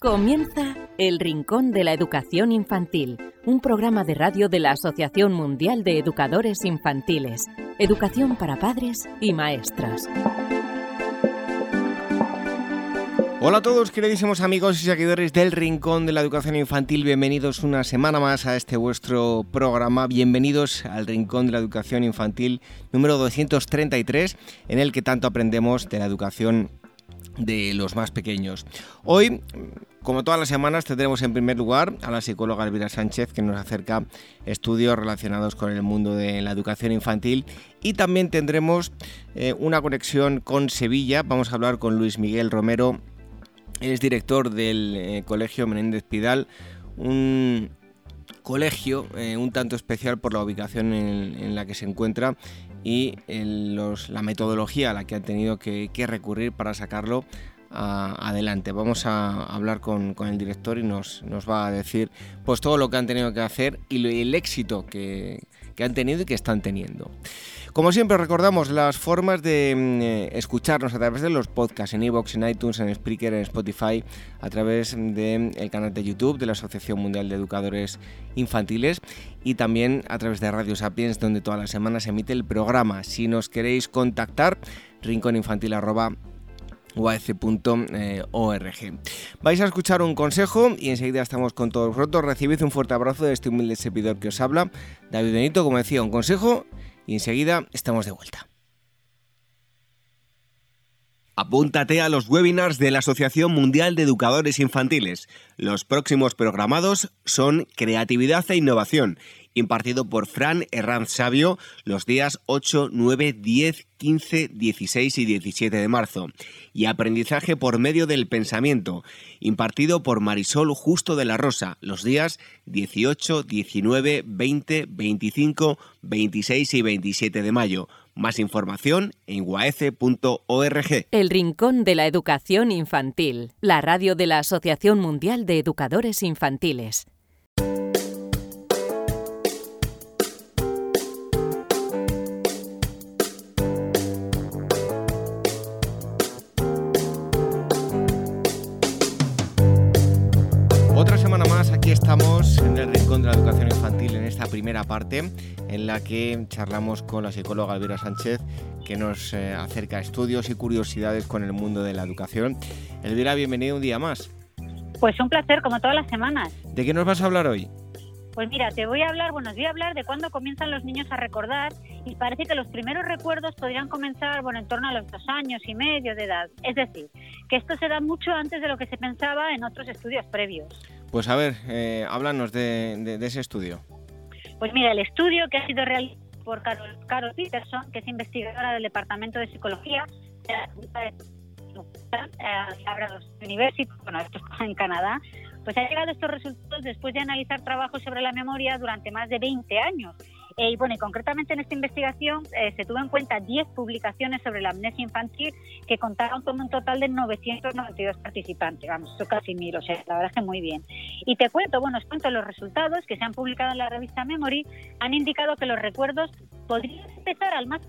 Comienza El Rincón de la Educación Infantil, un programa de radio de la Asociación Mundial de Educadores Infantiles, Educación para Padres y Maestras. Hola a todos, queridísimos amigos y seguidores del Rincón de la Educación Infantil. Bienvenidos una semana más a este vuestro programa. Bienvenidos al Rincón de la Educación Infantil número 233, en el que tanto aprendemos de la educación de los más pequeños. Hoy, como todas las semanas, tendremos en primer lugar a la psicóloga Elvira Sánchez que nos acerca estudios relacionados con el mundo de la educación infantil y también tendremos eh, una conexión con Sevilla. Vamos a hablar con Luis Miguel Romero, es director del eh, Colegio Menéndez Pidal, un colegio eh, un tanto especial por la ubicación en, la que se encuentra y la metodología a la que han tenido que, recurrir para sacarlo adelante. Vamos a hablar con, el director y nos, nos, va a decir pues todo lo que han tenido que hacer y el éxito que, que han tenido y que están teniendo. Como siempre recordamos las formas de mm, eh, escucharnos a través de los podcasts en iVoox, en iTunes, en Spreaker, en Spotify, a través del mm, canal de YouTube de la Asociación Mundial de Educadores Infantiles y también a través de Radio Sapiens donde todas las semanas se emite el programa. Si nos queréis contactar, rincóninfantil.org. Vais a escuchar un consejo y enseguida estamos con todos vosotros. Recibid un fuerte abrazo de este humilde servidor que os habla, David Benito, como decía, un consejo y enseguida estamos de vuelta. Apúntate a los webinars de la Asociación Mundial de Educadores Infantiles. Los próximos programados son Creatividad e Innovación impartido por Fran Herranz Sabio los días 8, 9, 10, 15, 16 y 17 de marzo, y Aprendizaje por medio del pensamiento, impartido por Marisol Justo de la Rosa los días 18, 19, 20, 25, 26 y 27 de mayo. Más información en guaece.org. El Rincón de la Educación Infantil, la radio de la Asociación Mundial de Educadores Infantiles. Estamos en el Rincón de la Educación Infantil en esta primera parte en la que charlamos con la psicóloga Elvira Sánchez que nos eh, acerca estudios y curiosidades con el mundo de la educación. Elvira, bienvenido un día más. Pues un placer, como todas las semanas. ¿De qué nos vas a hablar hoy? Pues mira, te voy a hablar, bueno, os voy a hablar de cuándo comienzan los niños a recordar y parece que los primeros recuerdos podrían comenzar, bueno, en torno a los dos años y medio de edad. Es decir, que esto se da mucho antes de lo que se pensaba en otros estudios previos. Pues a ver, eh, háblanos de, ese estudio. Pues mira, el estudio que ha sido realizado por Carol, Carol Peterson, que es investigadora del Departamento de Psicología de la University, bueno, esto está en Canadá, pues ha llegado a estos resultados después de analizar trabajos sobre la memoria durante más de 20 años eh, y bueno, y concretamente en esta investigación eh, se tuvo en cuenta 10 publicaciones sobre la amnesia infantil que contaron con un total de 992 participantes. Vamos, eso casi mil, o sea, la verdad es que muy bien. Y te cuento, bueno, os cuento los resultados que se han publicado en la revista Memory, han indicado que los recuerdos podrían empezar al más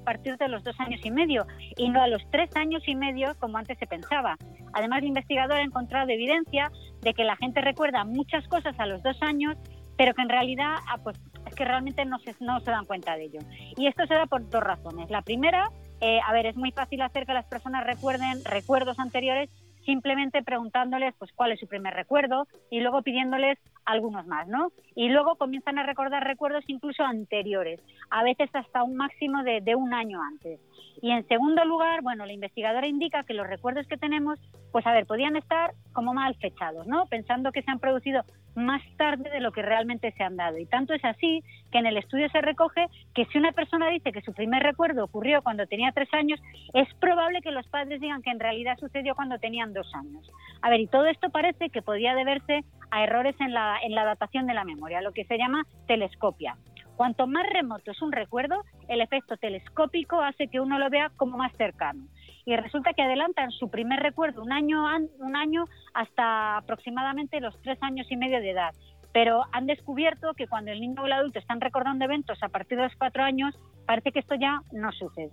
a partir de los dos años y medio y no a los tres años y medio como antes se pensaba. Además, el investigador ha encontrado evidencia de que la gente recuerda muchas cosas a los dos años, pero que en realidad ah, pues, es que realmente no se, no se dan cuenta de ello. Y esto se da por dos razones. La primera, eh, a ver, es muy fácil hacer que las personas recuerden recuerdos anteriores simplemente preguntándoles pues cuál es su primer recuerdo y luego pidiéndoles algunos más, ¿no? Y luego comienzan a recordar recuerdos incluso anteriores, a veces hasta un máximo de, de un año antes. Y en segundo lugar, bueno, la investigadora indica que los recuerdos que tenemos, pues a ver, podían estar como mal fechados, ¿no? Pensando que se han producido más tarde de lo que realmente se han dado. Y tanto es así que en el estudio se recoge que si una persona dice que su primer recuerdo ocurrió cuando tenía tres años, es probable que los padres digan que en realidad sucedió cuando tenían dos años. A ver, y todo esto parece que podía deberse a errores en la, en la datación de la memoria, lo que se llama telescopia. Cuanto más remoto es un recuerdo, el efecto telescópico hace que uno lo vea como más cercano. Y resulta que adelantan su primer recuerdo un año, un año hasta aproximadamente los tres años y medio de edad. Pero han descubierto que cuando el niño o el adulto están recordando eventos a partir de los cuatro años, parece que esto ya no sucede.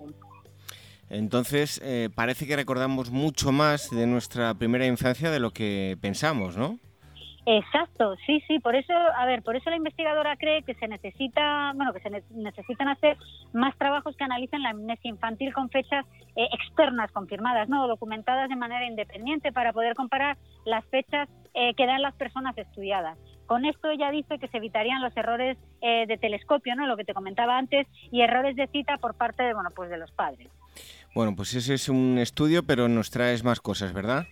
Entonces, eh, parece que recordamos mucho más de nuestra primera infancia de lo que pensamos, ¿no? Exacto, sí, sí, por eso, a ver, por eso la investigadora cree que se necesita, bueno, que se necesitan hacer más trabajos que analicen la amnesia infantil con fechas eh, externas confirmadas, no documentadas de manera independiente para poder comparar las fechas eh, que dan las personas estudiadas. Con esto ella dice que se evitarían los errores eh, de telescopio, ¿no? Lo que te comentaba antes, y errores de cita por parte de, bueno, pues de los padres. Bueno, pues ese es un estudio, pero nos traes más cosas, ¿verdad?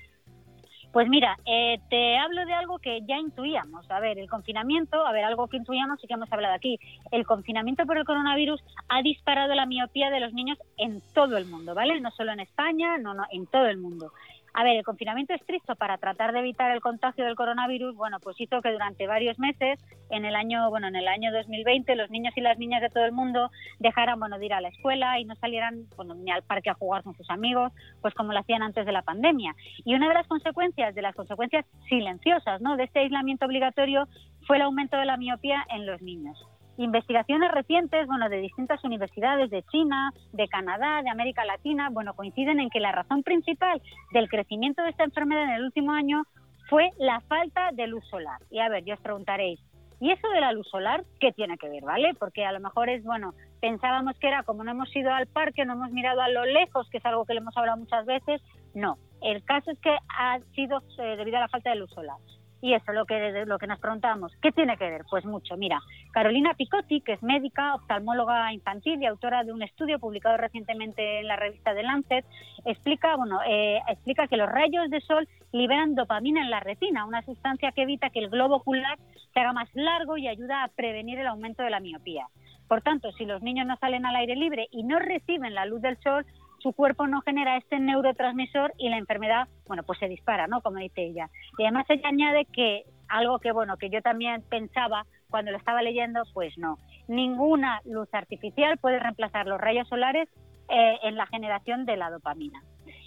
Pues mira, eh, te hablo de algo que ya intuíamos. A ver, el confinamiento, a ver, algo que intuíamos y que hemos hablado aquí. El confinamiento por el coronavirus ha disparado la miopía de los niños en todo el mundo, ¿vale? No solo en España, no, no, en todo el mundo. A ver, el confinamiento estricto para tratar de evitar el contagio del coronavirus, bueno, pues hizo que durante varios meses, en el año, bueno, en el año 2020, los niños y las niñas de todo el mundo dejaran, bueno, de ir a la escuela y no salieran, bueno, ni al parque a jugar con sus amigos, pues como lo hacían antes de la pandemia. Y una de las consecuencias, de las consecuencias silenciosas, ¿no? De este aislamiento obligatorio fue el aumento de la miopía en los niños. Investigaciones recientes, bueno, de distintas universidades de China, de Canadá, de América Latina, bueno, coinciden en que la razón principal del crecimiento de esta enfermedad en el último año fue la falta de luz solar. Y a ver, ya os preguntaréis, ¿y eso de la luz solar qué tiene que ver, vale? Porque a lo mejor es, bueno, pensábamos que era como no hemos ido al parque, no hemos mirado a lo lejos, que es algo que le hemos hablado muchas veces. No, el caso es que ha sido eh, debido a la falta de luz solar. Y eso lo que, lo que nos preguntamos, ¿qué tiene que ver? Pues mucho. Mira, Carolina Picotti, que es médica, oftalmóloga infantil y autora de un estudio publicado recientemente en la revista The Lancet, explica, bueno, eh, explica que los rayos de sol liberan dopamina en la retina, una sustancia que evita que el globo ocular se haga más largo y ayuda a prevenir el aumento de la miopía. Por tanto, si los niños no salen al aire libre y no reciben la luz del sol, su cuerpo no genera este neurotransmisor y la enfermedad, bueno, pues se dispara, ¿no? Como dice ella. Y además ella añade que algo que, bueno, que yo también pensaba cuando lo estaba leyendo, pues no. Ninguna luz artificial puede reemplazar los rayos solares eh, en la generación de la dopamina.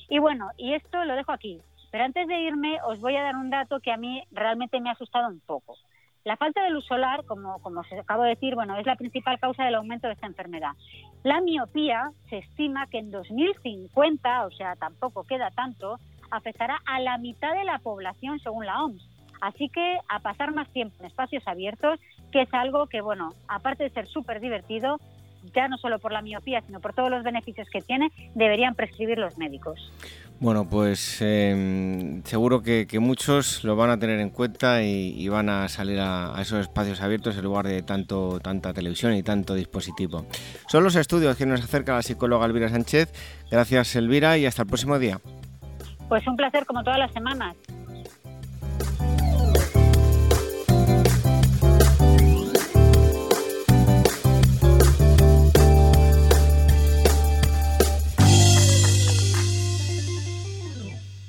Y bueno, y esto lo dejo aquí. Pero antes de irme, os voy a dar un dato que a mí realmente me ha asustado un poco. La falta de luz solar, como, como os acabo de decir, bueno, es la principal causa del aumento de esta enfermedad. La miopía se estima que en 2050, o sea, tampoco queda tanto, afectará a la mitad de la población según la OMS. Así que a pasar más tiempo en espacios abiertos, que es algo que, bueno, aparte de ser súper divertido, ya no solo por la miopía, sino por todos los beneficios que tiene, deberían prescribir los médicos. Bueno, pues em, seguro que, muchos lo van a tener en cuenta y, van a salir a, esos espacios abiertos en lugar de tanto tanta televisión y tanto dispositivo. Son los estudios que nos acerca la psicóloga Elvira Sánchez. Gracias Elvira y hasta el próximo día. Pues un placer como todas las semanas.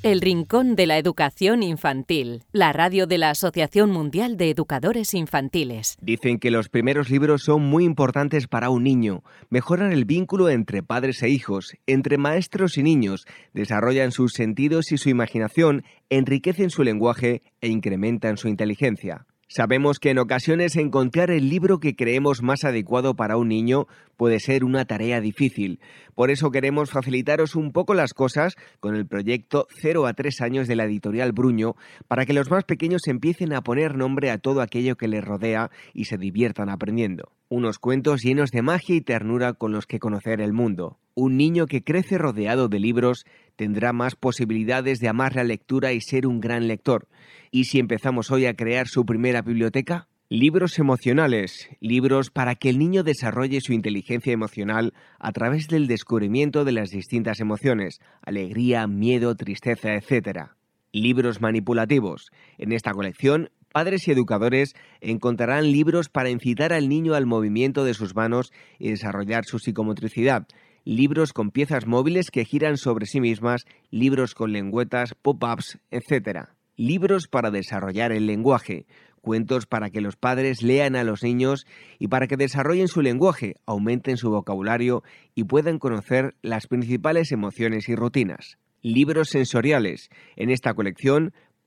El Rincón de la Educación Infantil, la radio de la Asociación Mundial de Educadores Infantiles. Dicen que los primeros libros son muy importantes para un niño. Mejoran el vínculo entre padres e hijos, entre maestros y niños, desarrollan sus sentidos y su imaginación, enriquecen su lenguaje e incrementan su inteligencia. Sabemos que en ocasiones encontrar el libro que creemos más adecuado para un niño puede ser una tarea difícil. Por eso queremos facilitaros un poco las cosas con el proyecto 0 a 3 años de la editorial Bruño para que los más pequeños empiecen a poner nombre a todo aquello que les rodea y se diviertan aprendiendo. Unos cuentos llenos de magia y ternura con los que conocer el mundo. Un niño que crece rodeado de libros tendrá más posibilidades de amar la lectura y ser un gran lector. ¿Y si empezamos hoy a crear su primera biblioteca? Libros emocionales, libros para que el niño desarrolle su inteligencia emocional a través del descubrimiento de las distintas emociones, alegría, miedo, tristeza, etc. Libros manipulativos. En esta colección, padres y educadores encontrarán libros para incitar al niño al movimiento de sus manos y desarrollar su psicomotricidad. Libros con piezas móviles que giran sobre sí mismas, libros con lengüetas, pop-ups, etc libros para desarrollar el lenguaje, cuentos para que los padres lean a los niños y para que desarrollen su lenguaje, aumenten su vocabulario y puedan conocer las principales emociones y rutinas. Libros sensoriales. En esta colección,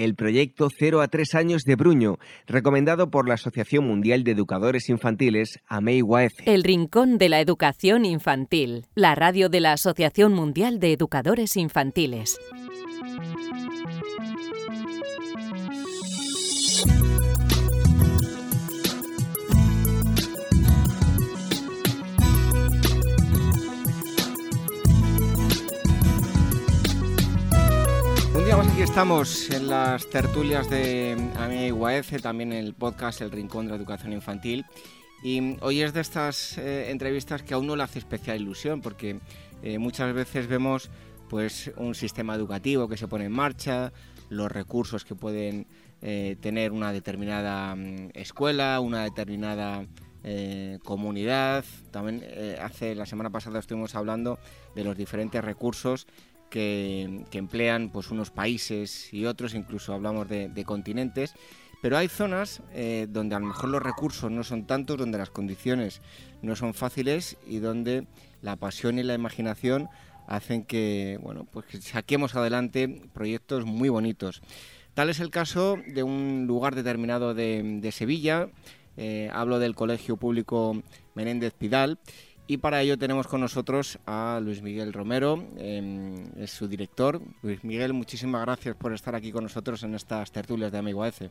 el proyecto 0 a 3 años de Bruño, recomendado por la Asociación Mundial de Educadores Infantiles, AMEI El Rincón de la Educación Infantil, la radio de la Asociación Mundial de Educadores Infantiles. Aquí estamos en las tertulias de AMIA UAF, también en el podcast El Rincón de la Educación Infantil. Y hoy es de estas eh, entrevistas que a uno le hace especial ilusión, porque eh, muchas veces vemos pues un sistema educativo que se pone en marcha, los recursos que pueden eh, tener una determinada mm, escuela, una determinada comunidad. También hace la semana pasada estuvimos hablando de los diferentes recursos que, emplean pues, unos países y otros, incluso hablamos de, continentes, pero hay zonas eh, donde a lo mejor los recursos no son tantos, donde las condiciones no son fáciles y donde la pasión y la imaginación hacen que, bueno, pues saquemos adelante proyectos muy bonitos. Tal es el caso de un lugar determinado de, Sevilla, eh, hablo del Colegio Público Menéndez Pidal, y para ello tenemos con nosotros a Luis Miguel Romero, em, es su director. Luis Miguel, muchísimas gracias por estar aquí con nosotros en estas tertulias de Amigo AF.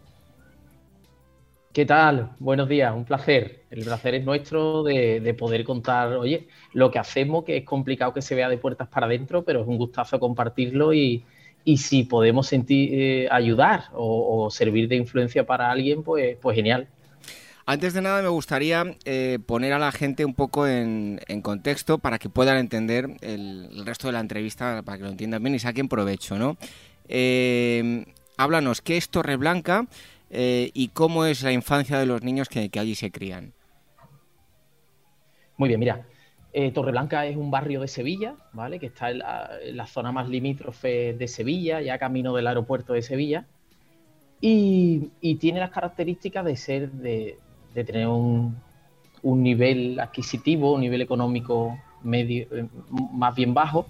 ¿Qué tal? Buenos días, un placer. El placer es nuestro de, poder contar, oye, lo que hacemos, que es complicado que se vea de puertas para adentro, pero es un gustazo compartirlo y, si podemos sentir, eh, ayudar o, o, servir de influencia para alguien, pues, pues genial. Antes de nada me gustaría eh, poner a la gente un poco en, contexto para que puedan entender el, resto de la entrevista, para que lo entiendan bien y saquen provecho, ¿no? Eh, háblanos, ¿qué es Torreblanca eh, y cómo es la infancia de los niños que, allí se crían? Muy bien, mira, Torreblanca es un barrio de Sevilla, ¿vale? Que está en la, zona más limítrofe de Sevilla, ya camino del aeropuerto de Sevilla. y, tiene las características de ser de, de tener un, nivel adquisitivo, un nivel económico medio, eh, más bien bajo.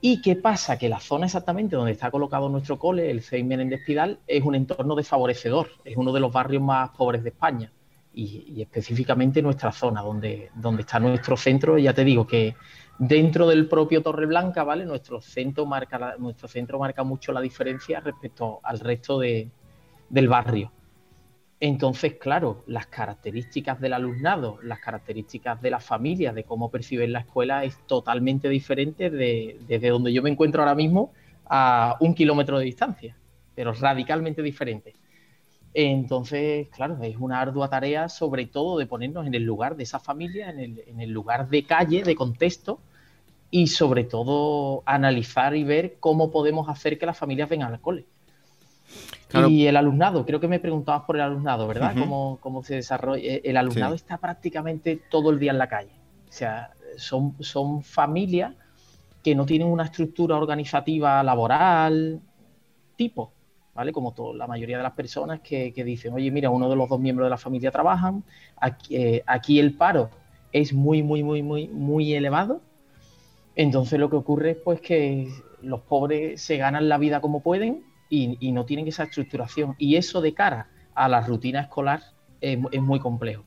¿Y qué pasa? Que la zona exactamente donde está colocado nuestro cole, el CEI Menéndez Pidal, es un entorno desfavorecedor, es uno de los barrios más pobres de España y, específicamente nuestra zona, donde, donde está nuestro centro, ya te digo que dentro del propio Torreblanca, ¿vale? Nuestro centro marca, nuestro centro marca mucho la diferencia respecto al resto de, del barrio. Entonces, claro, las características del alumnado, las características de la familia, de cómo perciben la escuela es totalmente diferente de, desde donde yo me encuentro ahora mismo a un kilómetro de distancia, pero radicalmente diferente. Entonces, claro, es una ardua tarea sobre todo de ponernos en el lugar de esa familia, en el, en el lugar de calle, de contexto, y sobre todo analizar y ver cómo podemos hacer que las familias vengan al cole y el alumnado, creo que me preguntabas por el alumnado, ¿verdad? ¿Cómo, se desarrolla? Eh, el alumnado está prácticamente todo el día en la calle. O sea, son, son familias que no tienen una estructura organizativa laboral tipo, ¿vale? Como la mayoría de las personas que, dicen, oye, mira, uno de los dos miembros de la familia trabajan, aquí, eh, aquí el paro es muy, muy, muy, muy, muy elevado. Entonces lo que ocurre es pues que los pobres se ganan la vida como pueden y, no tienen esa estructuración. Y eso de cara a la rutina escolar es, muy complejo.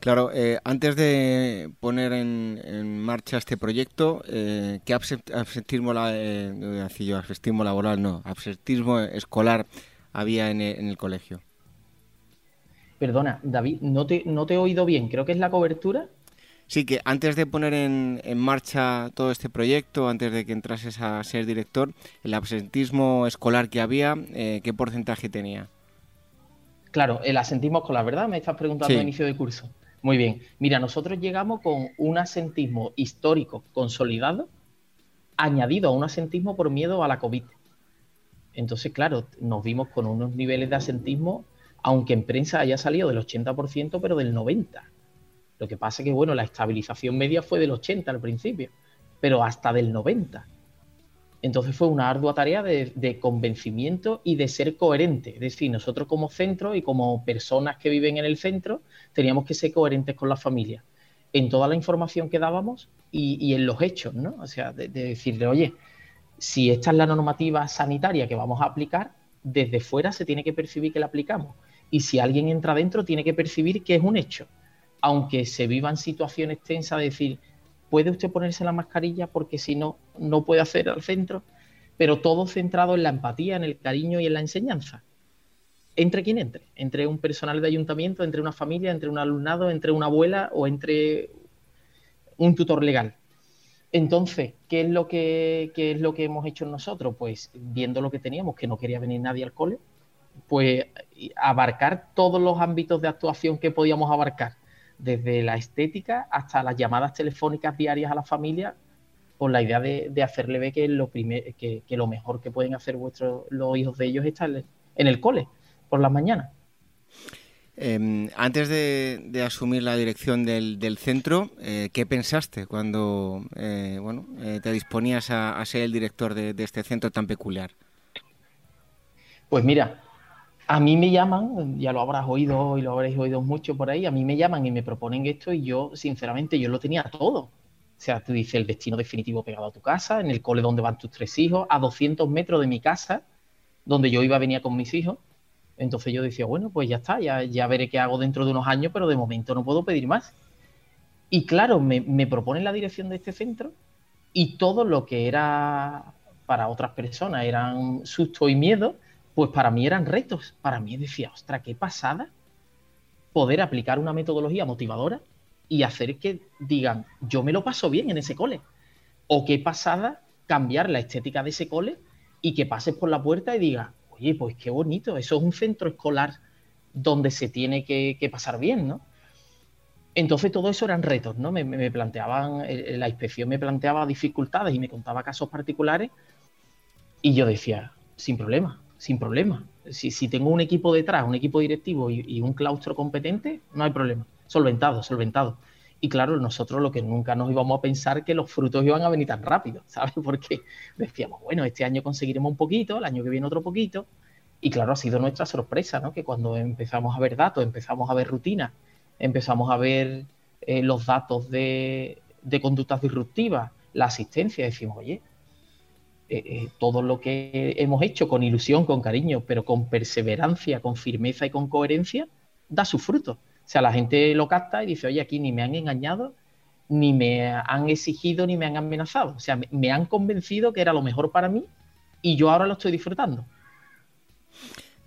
Claro, eh, antes de poner en, marcha este proyecto, eh, ¿qué absentismo, la, eh, absentismo laboral, no, absentismo escolar había en el, colegio? Perdona, David, no te, no te he oído bien, creo que es la cobertura. Sí, que antes de poner en, marcha todo este proyecto, antes de que entrases a ser director, el absentismo escolar que había, eh, ¿qué porcentaje tenía? Claro, el asentismo escolar, ¿verdad? Me estás preguntando a inicio de curso. Muy bien. Mira, nosotros llegamos con un asentismo histórico consolidado, añadido a un asentismo por miedo a la COVID. Entonces, claro, nos vimos con unos niveles de asentismo, aunque en prensa haya salido del 80%, pero del 90%. Lo que pasa es que, bueno, la estabilización media fue del 80 al principio. pero hasta del 90. Entonces fue una ardua tarea de, convencimiento y de ser coherente. Es decir, nosotros como centro y como personas que viven en el centro teníamos que ser coherentes con la familia en toda la información que dábamos y, en los hechos, ¿no? O sea, de, de, decirle, oye, si esta es la normativa sanitaria que vamos a aplicar, desde fuera se tiene que percibir que la aplicamos. Y si alguien entra dentro, tiene que percibir que es un hecho. Aunque se vivan situaciones tensas de decir, ¿puede usted ponerse la mascarilla porque si no, no puede hacer al centro? Pero todo centrado en la empatía, en el cariño y en la enseñanza. Entre quien entre, entre un personal de ayuntamiento, entre una familia, entre un alumnado, entre una abuela o entre un tutor legal. Entonces, ¿qué es lo que, es lo que hemos hecho nosotros? Pues viendo lo que teníamos, que no quería venir nadie al cole, pues abarcar todos los ámbitos de actuación que podíamos abarcar, desde la estética hasta las llamadas telefónicas diarias a la familia, con la idea de, hacerle ver que lo, que, lo mejor que pueden hacer vuestros, los hijos de ellos es estar en el cole por las mañanas. Em, antes de, asumir la dirección del, centro, eh, ¿qué pensaste cuando eh, bueno, eh, te disponías a, ser el director de, este centro tan peculiar? Pues mira, a mí me llaman, ya lo habrás oído y lo habréis oído mucho por ahí, a mí me llaman y me proponen esto y yo, sinceramente, yo lo tenía todo. O sea, tú dices el destino definitivo pegado a tu casa, en el cole donde van tus tres hijos, a 200 metros de mi casa, donde yo iba a venir con mis hijos entonces yo decía, bueno, pues ya está, ya, ya veré qué hago dentro de unos años, pero de momento no puedo pedir más. Y claro, me, me proponen la dirección de este centro y todo lo que era para otras personas eran susto y miedo, pues para mí eran retos. Para mí decía, ostra, qué pasada poder aplicar una metodología motivadora y hacer que digan, yo me lo paso bien en ese cole. O qué pasada cambiar la estética de ese cole y que pases por la puerta y digas, oye, pues qué bonito, eso es un centro escolar donde se tiene que, pasar bien, ¿no? Entonces todo eso eran retos, ¿no? Me, planteaban, la inspección me planteaba dificultades y me contaba casos particulares y yo decía, sin problema, sin problema. Si, tengo un equipo detrás, un equipo directivo y, un claustro competente, no hay problema. Solventado, solventado. Y claro, nosotros lo que nunca nos íbamos a pensar que los frutos iban a venir tan rápido, ¿sabes? Porque decíamos, bueno, este año conseguiremos un poquito, el año que viene otro poquito. Y claro, ha sido nuestra sorpresa, ¿no? Que cuando empezamos a ver datos, empezamos a ver rutinas, empezamos a ver eh, los datos de, conductas disruptivas, la asistencia, decimos, oye, eh, eh, todo lo que hemos hecho con ilusión, con cariño, pero con perseverancia, con firmeza y con coherencia, da sus frutos. O sea, la gente lo capta y dice, oye, aquí ni me han engañado, ni me han exigido, ni me han amenazado. O sea, me, han convencido que era lo mejor para mí y yo ahora lo estoy disfrutando.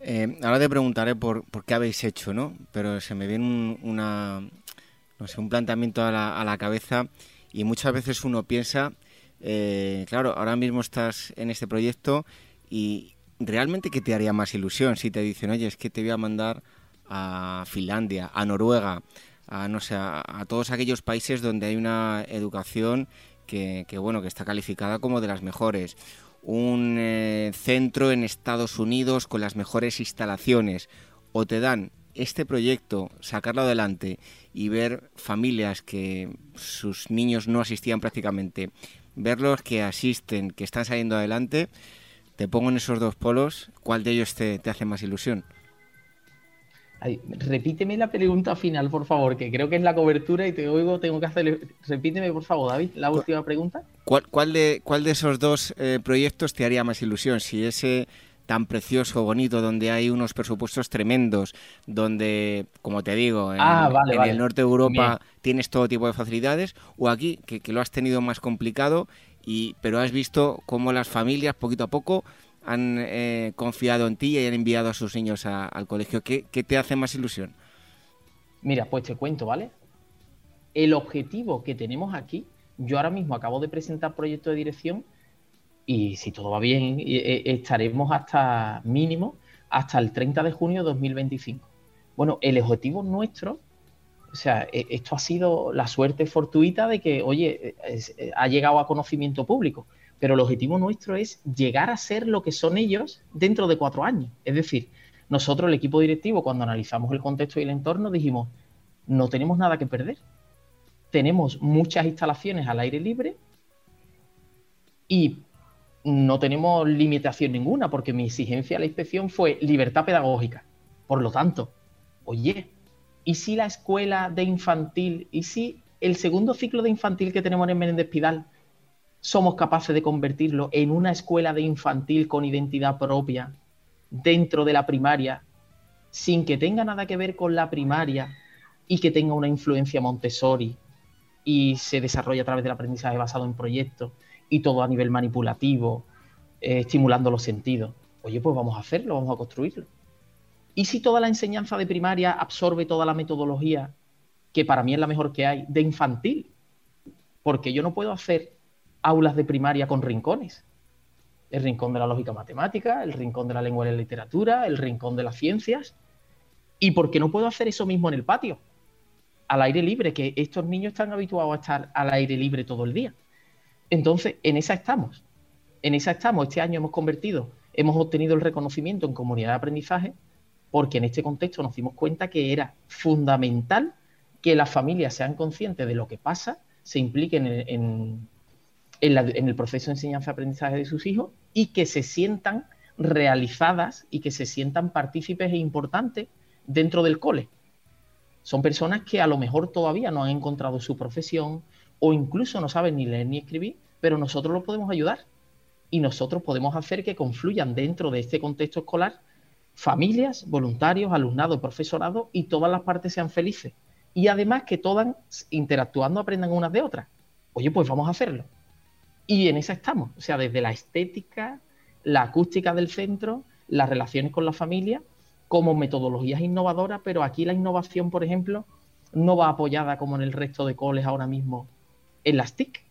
Eh, ahora te preguntaré por, qué habéis hecho, ¿no? Pero se me viene un, una, no sé, un planteamiento a la, cabeza y muchas veces uno piensa, eh, claro, ahora mismo estás en este proyecto y realmente qué te haría más ilusión si te dicen, oye, es que te voy a mandar a Finlandia, a Noruega, a, no sé, a, todos aquellos países donde hay una educación que, bueno, que está calificada como de las mejores. Un eh, centro en Estados Unidos con las mejores instalaciones. O te dan este proyecto, sacarlo adelante y ver familias que sus niños no asistían prácticamente, verlos que asisten, que están saliendo adelante, te pongo en esos dos polos, ¿cuál de ellos te hace más ilusión? repíteme la pregunta final, por favor, que creo que es la cobertura y te oigo, tengo que hacer. Repíteme, por favor, David, la última pregunta. ¿Cuál, de, cuál de esos dos eh, proyectos te haría más ilusión? Si ese tan precioso, bonito, donde hay unos presupuestos tremendos, donde, como te digo, en, ah, el norte de Europa tienes todo tipo de facilidades, o aquí, que, que, lo has tenido más complicado, y, pero has visto cómo las familias, poquito a poco, han eh, confiado en ti y han enviado a sus niños al colegio. ¿Qué, te hace más ilusión? Mira, pues te cuento, ¿vale? El objetivo que tenemos aquí, yo ahora mismo acabo de presentar proyecto de dirección y si todo va bien, eh, estaremos hasta mínimo hasta el 30 de junio de 2025. Bueno, el objetivo nuestro, o sea, e, esto ha sido la suerte fortuita de que, oye, eh, ha llegado a conocimiento público pero el objetivo nuestro es llegar a ser lo que son ellos dentro de cuatro años. Es decir, nosotros, el equipo directivo, cuando analizamos el contexto y el entorno, dijimos, no tenemos nada que perder. Tenemos muchas instalaciones al aire libre Y no tenemos limitación ninguna, porque mi exigencia a la inspección fue libertad pedagógica. Por lo tanto, oye, ¿y si la escuela de infantil, y si el segundo ciclo de infantil que tenemos en Menéndez Pidal somos capaces de convertirlo en una escuela de infantil con identidad propia dentro de la primaria, sin que tenga nada que ver con la primaria y que tenga una influencia Montessori y se desarrolla a través del aprendizaje basado en proyectos y todo a nivel manipulativo, eh, estimulando los sentidos. Oye, pues vamos a hacerlo, vamos a construirlo. ¿Y si toda la enseñanza de primaria absorbe toda la metodología, que para mí es la mejor que hay, de infantil? Porque yo no puedo hacer aulas de primaria con rincones. El rincón de la lógica matemática, el rincón de la lengua y la literatura, el rincón de las ciencias. ¿Y por qué no puedo hacer eso mismo en el patio? Al aire libre, que estos niños están habituados a estar al aire libre todo el día. Entonces, en esa estamos. En esa estamos. Este año hemos convertido, hemos obtenido el reconocimiento en comunidad de aprendizaje porque en este contexto nos dimos cuenta que era fundamental que las familias sean conscientes de lo que pasa, se impliquen en, el proceso de enseñanza-aprendizaje de sus hijos y que se sientan realizadas y que se sientan partícipes e importantes dentro del cole. Son personas que a lo mejor todavía no han encontrado su profesión o incluso no saben ni leer ni escribir, pero nosotros los podemos ayudar y nosotros podemos hacer que confluyan dentro de este contexto escolar familias, voluntarios, alumnado, profesorado y todas las partes sean felices. Y además que todas interactuando aprendan unas de otras. Oye, pues vamos a hacerlo. Y en esa estamos, o sea, desde la estética, la acústica del centro, las relaciones con la familia, como metodologías innovadoras, pero aquí la innovación, por ejemplo, no va apoyada como en el resto de coles ahora mismo en las TIC.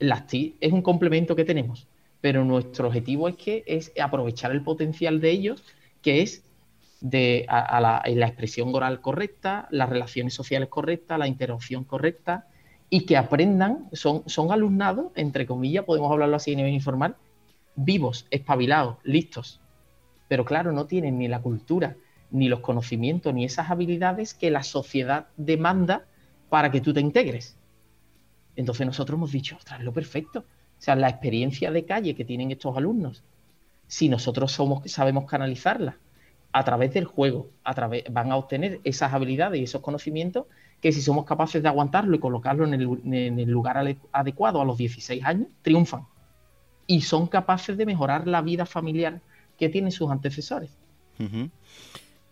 Las TIC es un complemento que tenemos, pero nuestro objetivo es que es aprovechar el potencial de ellos, que es de la, expresión oral correcta, las relaciones sociales correctas, la interacción correcta, y que aprendan, son, son alumnados, entre comillas, podemos hablarlo así a nivel informal, vivos, espabilados, listos. Pero claro, no tienen ni la cultura, ni los conocimientos, ni esas habilidades que la sociedad demanda para que tú te integres. Entonces nosotros hemos dicho, ostras, lo perfecto. O sea, la experiencia de calle que tienen estos alumnos, si nosotros somos, sabemos canalizarla a través del juego, a través, van a obtener esas habilidades y esos conocimientos que si somos capaces de aguantarlo y colocarlo en el, lugar adecuado a los 16 años, triunfan. Y son capaces de mejorar la vida familiar que tienen sus antecesores.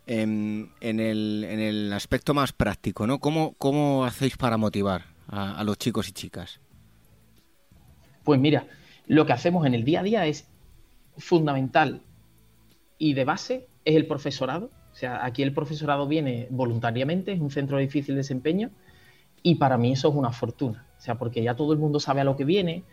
Em, en, el, aspecto más práctico, ¿no? ¿Cómo, cómo hacéis para motivar a, los chicos y chicas? Pues mira, lo que hacemos en el día a día es fundamental y de base es el profesorado. O sea, aquí el profesorado viene voluntariamente, es un centro de difícil desempeño y para mí eso es una fortuna. O sea, porque ya todo el mundo sabe a lo que viene,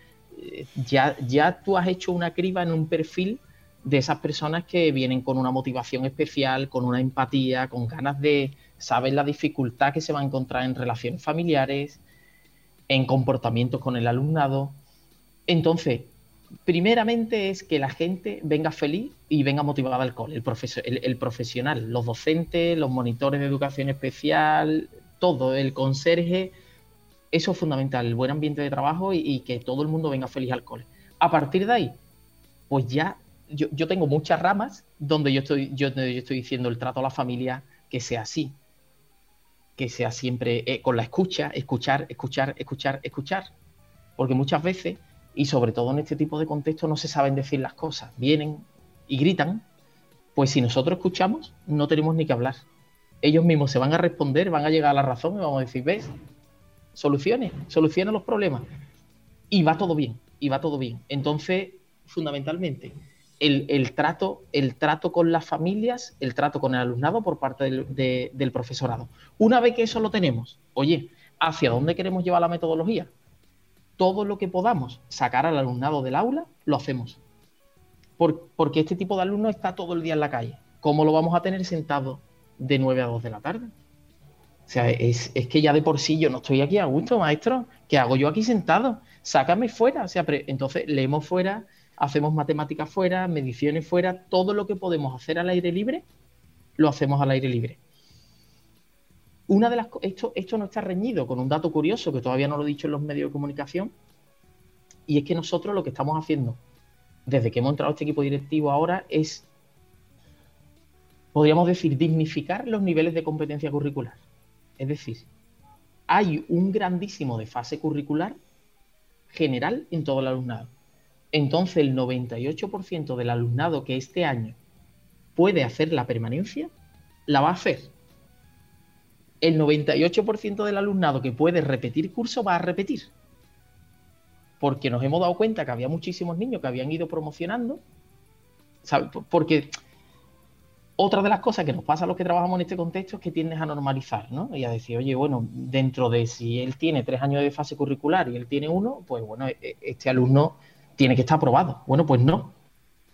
eh, ya, ya tú has hecho una criba en un perfil de esas personas que vienen con una motivación especial, con una empatía, con ganas de saber la dificultad que se va a encontrar en relaciones familiares, en comportamientos con el alumnado. Entonces, primeramente es que la gente venga feliz y venga motivada al cole, el, el, profesional, los docentes, los monitores de educación especial, todo, el conserje, eso es fundamental, el buen ambiente de trabajo y, que todo el mundo venga feliz al cole. A partir de ahí, pues ya yo, tengo muchas ramas donde yo estoy, yo, estoy diciendo el trato a la familia que sea así, que sea siempre eh, con la escucha, escuchar, escuchar, escuchar, escuchar. Porque muchas veces, y sobre todo en este tipo de contexto, no se saben decir las cosas. Vienen y gritan, pues si nosotros escuchamos, no tenemos ni que hablar. Ellos mismos se van a responder, van a llegar a la razón y vamos a decir, ves, soluciones, soluciona los problemas. Y va todo bien, y va todo bien. Entonces, fundamentalmente, el, trato, el trato con las familias, el trato con el alumnado por parte del, profesorado. Una vez que eso lo tenemos, oye, ¿hacia dónde queremos llevar la metodología? Todo lo que podamos sacar al alumnado del aula, lo hacemos. porque este tipo de alumno está todo el día en la calle. ¿Cómo lo vamos a tener sentado de 9 a 2 de la tarde? O sea, es, es, que ya de por sí yo no estoy aquí a gusto, maestro. ¿Qué hago yo aquí sentado? Sácame fuera. O sea, entonces leemos fuera, hacemos matemáticas fuera, mediciones fuera, todo lo que podemos hacer al aire libre, lo hacemos al aire libre. Una de las esto, esto no está reñido con un dato curioso que todavía no lo he dicho en los medios de comunicación, Y es que nosotros lo que estamos haciendo desde que hemos entrado a este equipo directivo ahora es, podríamos decir, dignificar los niveles de competencia curricular. Es decir, hay un grandísimo desfase curricular general en todo el alumnado. Entonces, el 98% del alumnado que este año puede hacer la permanencia, la va a hacer. El 98% del alumnado que puede repetir curso va a repetir. Porque nos hemos dado cuenta que había muchísimos niños que habían ido promocionando. Porque otra de las cosas que nos pasa a los que trabajamos en este contexto es que tiendes a normalizar, ¿no? Y a decir, oye, bueno, dentro de si él tiene tres años de fase curricular y él tiene uno, pues bueno, e, e, este alumno tiene que estar aprobado. Bueno, pues no.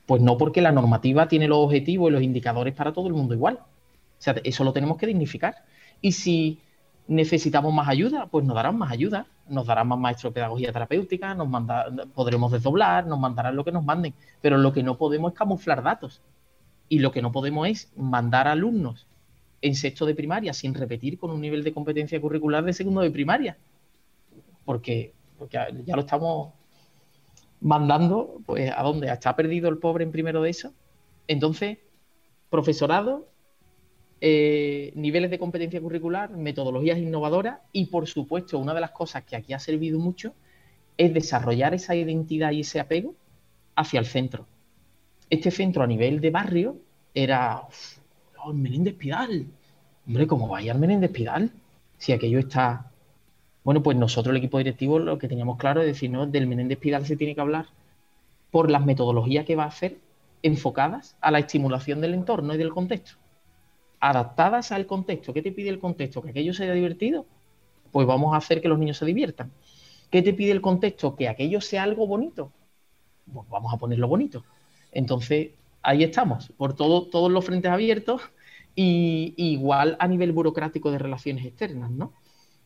Pues no porque la normativa tiene los objetivos y los indicadores para todo el mundo igual. O sea, eso lo tenemos que dignificar. Y si necesitamos más ayuda, pues nos darán más ayuda, nos darán más maestros de pedagogía terapéutica, nos podremos desdoblar, nos mandarán lo que nos manden, pero lo que no podemos es camuflar datos. Y lo que no podemos es mandar alumnos en sexto de primaria sin repetir con un nivel de competencia curricular de segundo de primaria. Porque, porque ya lo estamos mandando, pues, ¿a dónde? ¿Está perdido el pobre en primero de eso? Entonces, profesorado, eh, niveles de competencia curricular, metodologías innovadoras y, por supuesto, una de las cosas que aquí ha servido mucho es desarrollar esa identidad y ese apego hacia el centro. Este centro a nivel de barrio era oh, Menéndez Pidal. Hombre, ¿cómo vaya al Menéndez Pidal? Si aquello está bueno, pues nosotros, el equipo directivo, lo que teníamos claro es decir, no, del Menéndez Pidal se tiene que hablar por las metodologías que va a hacer enfocadas a la estimulación del entorno y del contexto. Adaptadas al contexto. ¿Qué te pide el contexto? ¿Que aquello sea divertido? Pues vamos a hacer que los niños se diviertan. ¿Qué te pide el contexto? Que aquello sea algo bonito. Pues vamos a ponerlo bonito. Entonces, ahí estamos, por todo, todos los frentes abiertos y igual a nivel burocrático de relaciones externas, ¿no?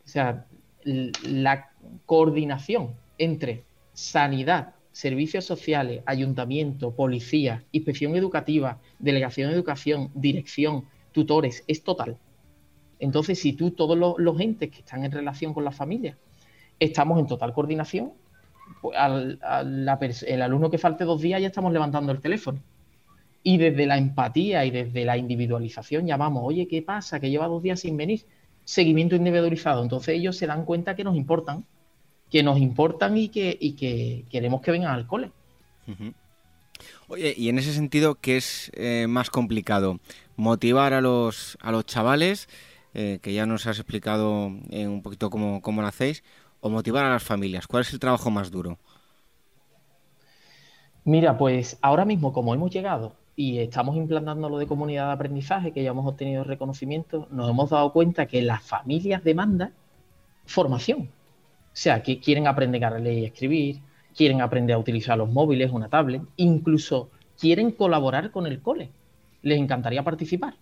O sea, la coordinación entre sanidad, servicios sociales, ayuntamiento, policía, inspección educativa, delegación de educación, dirección, tutores, es total. Entonces, si tú, todos los, entes que están en relación con la familia, estamos en total coordinación, pues el alumno que falte dos días ya estamos levantando el teléfono. Y desde la empatía y desde la individualización llamamos, oye, ¿qué pasa? Que lleva dos días sin venir seguimiento individualizado. Entonces ellos se dan cuenta que nos importan, que nos importan y que, que queremos que vengan al cole. Oye, y en ese sentido, ¿qué es eh, más complicado? ¿Motivar a los, a los chavales, eh, que ya nos has explicado eh, un poquito cómo, cómo lo hacéis, o motivar a las familias? ¿Cuál es el trabajo más duro? Mira, pues ahora mismo como hemos llegado y estamos implantando lo de comunidad de aprendizaje, que ya hemos obtenido reconocimiento, nos hemos dado cuenta que las familias demandan formación. O sea, que quieren aprender a leer y escribir, quieren aprender a utilizar los móviles, una tablet, incluso quieren colaborar con el cole. Les encantaría participar.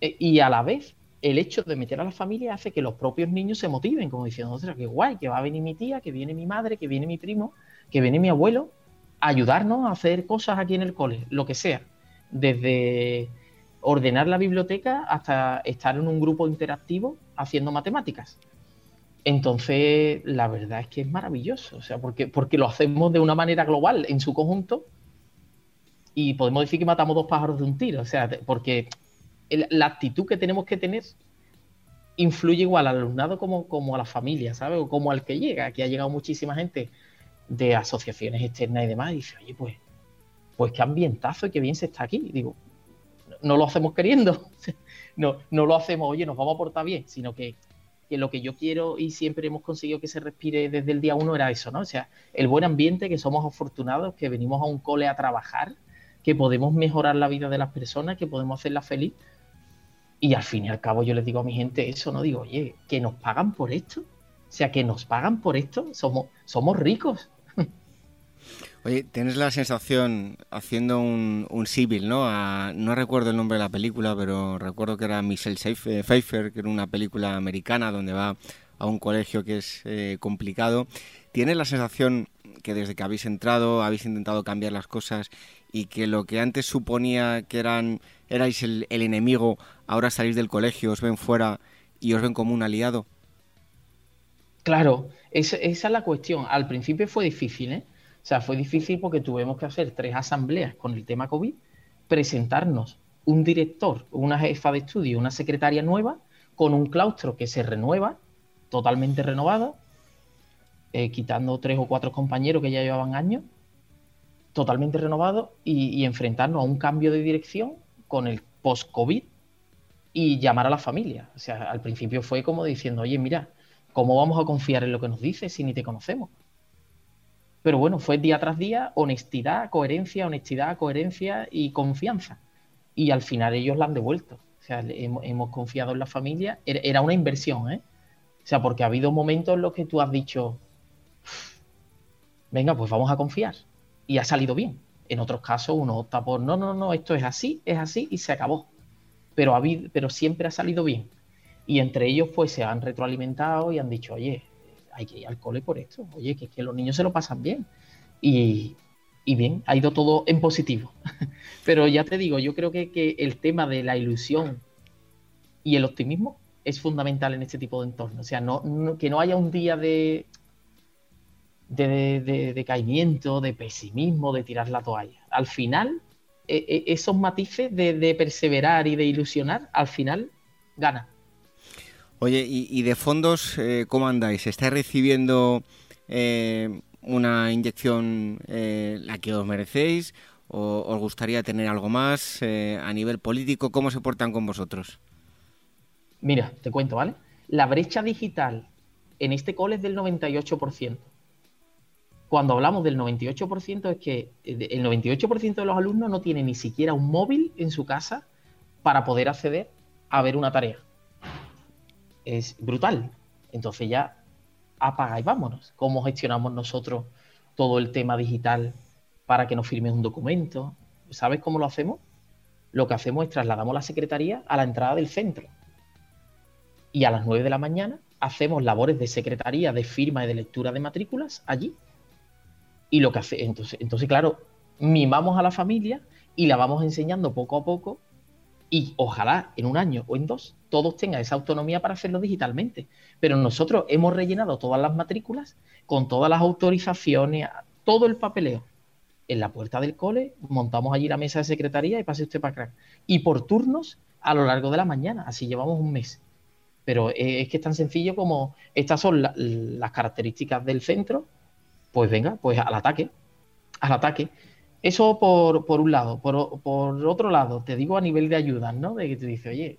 E, y a la vez, el hecho de meter a la familia hace que los propios niños se motiven, como diciendo, ostras, qué guay, que va a venir mi tía, que viene mi madre, que viene mi primo, que viene mi abuelo, ayudarnos a hacer cosas aquí en el cole, lo que sea, desde ordenar la biblioteca hasta estar en un grupo interactivo haciendo matemáticas. Entonces, la verdad es que es maravilloso, o sea, porque, porque lo hacemos de una manera global en su conjunto y podemos decir que matamos dos pájaros de un tiro, o sea, porque la actitud que tenemos que tener influye igual al alumnado como, como a la familia, ¿sabes? O como al que llega, que ha llegado muchísima gente de asociaciones externas y demás, y dice, oye, pues, pues qué ambientazo y qué bien se está aquí. digo, no lo hacemos queriendo, no, no lo hacemos, oye, nos vamos a portar bien, sino que, que, lo que yo quiero y siempre hemos conseguido que se respire desde el día uno era eso, ¿no? O sea, el buen ambiente, que somos afortunados, que venimos a un cole a trabajar, que podemos mejorar la vida de las personas, que podemos hacerla feliz. Y al fin y al cabo yo les digo a mi gente eso, ¿no? Digo, oye, que nos pagan por esto. O sea, que nos pagan por esto, somos, somos ricos. Oye, tienes la sensación, haciendo un, símil, ¿no? no recuerdo el nombre de la película, pero recuerdo que era Michelle Pfeiffer, que era una película americana donde va a un colegio que es eh, complicado. ¿Tienes la sensación que desde que habéis entrado habéis intentado cambiar las cosas y que lo que antes suponía que eran erais el, el enemigo, ahora salís del colegio, os ven fuera y os ven como un aliado? Claro, esa, esa es la cuestión. Al principio fue difícil, ¿eh? O sea, fue difícil porque tuvimos que hacer tres asambleas con el tema COVID, presentarnos un director, una jefa de estudio, una secretaria nueva, con un claustro que se renueva, totalmente renovado, eh, quitando tres o cuatro compañeros que ya llevaban años, totalmente renovado, y, enfrentarnos a un cambio de dirección con el post-COVID y llamar a la familia. O sea, al principio fue como diciendo, oye, mira, ¿cómo vamos a confiar en lo que nos dices si ni te conocemos? Pero bueno, fue día tras día honestidad, coherencia, honestidad, coherencia y confianza. Y al final ellos la han devuelto. O sea, hemos, confiado en la familia. Era una inversión, ¿eh? O sea, porque ha habido momentos en los que tú has dicho, venga, pues vamos a confiar. Y ha salido bien. En otros casos uno opta por, no, no, no, esto es así, es así y se acabó. Pero, ha habido, pero siempre ha salido bien. Y entre ellos pues se han retroalimentado y han dicho, oye, hay que ir al cole por esto. Oye, que, que los niños se lo pasan bien. Y, bien, ha ido todo en positivo. Pero ya te digo, yo creo que, el tema de la ilusión y el optimismo es fundamental en este tipo de entorno. O sea, no, que no haya un día de, de, de, caimiento, de pesimismo, de tirar la toalla. Al final, e, e, esos matices de, perseverar y de ilusionar, al final gana. Oye, ¿y, de fondos eh, cómo andáis? ¿Estáis recibiendo eh, una inyección eh, la que os merecéis? ¿O os gustaría tener algo más a nivel político? ¿Cómo se portan con vosotros? Mira, te cuento, ¿vale? La brecha digital en este cole es del 98%. Cuando hablamos del 98% es que el 98% de los alumnos no tiene ni siquiera un móvil en su casa para poder acceder a ver una tarea es brutal. Entonces ya apaga y vámonos. ¿Cómo gestionamos nosotros todo el tema digital para que nos firmes un documento? ¿Sabes cómo lo hacemos? Lo que hacemos es trasladamos la secretaría a la entrada del centro. Y a las 9 de la mañana hacemos labores de secretaría, de firma y de lectura de matrículas allí. Y lo que hace, entonces, entonces claro, mimamos a la familia y la vamos enseñando poco a poco y ojalá en un año o en dos todos tengan esa autonomía para hacerlo digitalmente. Pero nosotros hemos rellenado todas las matrículas con todas las autorizaciones, todo el papeleo. En la puerta del cole montamos allí la mesa de secretaría y pase usted para acá. Y por turnos a lo largo de la mañana, así llevamos un mes. Pero es que es tan sencillo como estas son las características del centro, pues venga, pues al ataque, al ataque. Eso por, un lado. Por, otro lado, te digo a nivel de ayudas, ¿no? De que te dice, oye,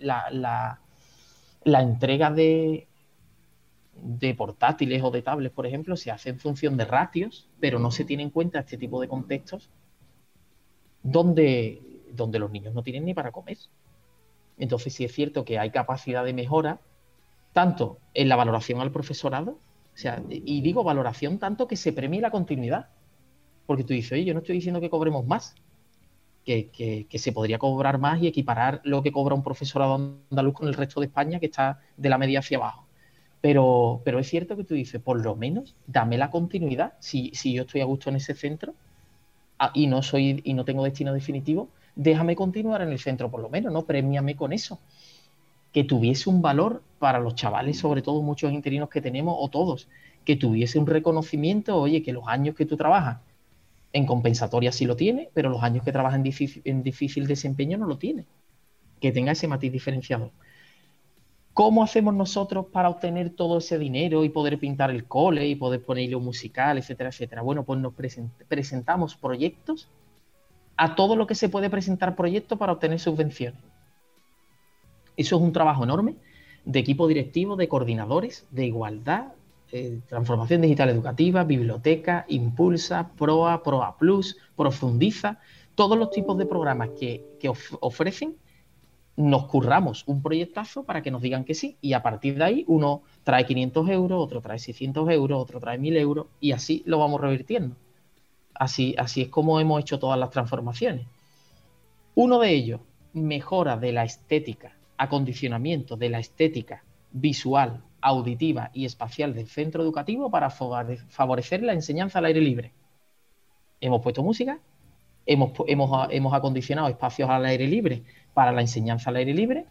la, entrega de, de portátiles o de tablets, por ejemplo, se hace en función de ratios, pero no se tiene en cuenta este tipo de contextos donde, donde los niños no tienen ni para comer. Entonces sí es cierto que hay capacidad de mejora, tanto en la valoración al profesorado, o sea, y digo valoración tanto que se premie la continuidad. Porque tú dices, oye, yo no estoy diciendo que cobremos más, que, se podría cobrar más y equiparar lo que cobra un profesorado andaluz con el resto de España, que está de la media hacia abajo. Pero, pero es cierto que tú dices, por lo menos, dame la continuidad. Si, si yo estoy a gusto en ese centro y no soy y no tengo destino definitivo, déjame continuar en el centro por lo menos, ¿no? Premiame con eso. Que tuviese un valor para los chavales, sobre todo muchos interinos que tenemos, o todos, que tuviese un reconocimiento, oye, que los años que tú trabajas en compensatoria sí lo tiene, pero los años que trabaja en difícil, desempeño no lo tiene. Que tenga ese matiz diferenciador. ¿Cómo hacemos nosotros para obtener todo ese dinero y poder pintar el cole y poder ponerlo musical, etcétera, etcétera? Bueno, pues nos presentamos proyectos a todo lo que se puede presentar proyectos para obtener subvenciones. Eso es un trabajo enorme de equipo directivo, de coordinadores, de igualdad, eh, transformación digital educativa, biblioteca, Impulsa, PROA, PROA Plus, Profundiza, todos los tipos de programas que, ofrecen, nos curramos un proyectazo para que nos digan que sí y a partir de ahí uno trae 500 euros, otro trae 600 euros, otro trae 1000 euros y así lo vamos revirtiendo. Así, así es como hemos hecho todas las transformaciones. Uno de ellos, mejora de la estética, acondicionamiento de la estética visual auditiva y espacial del centro educativo para favorecer la enseñanza al aire libre. Hemos puesto música, hemos, hemos, acondicionado espacios al aire libre para la enseñanza al aire libre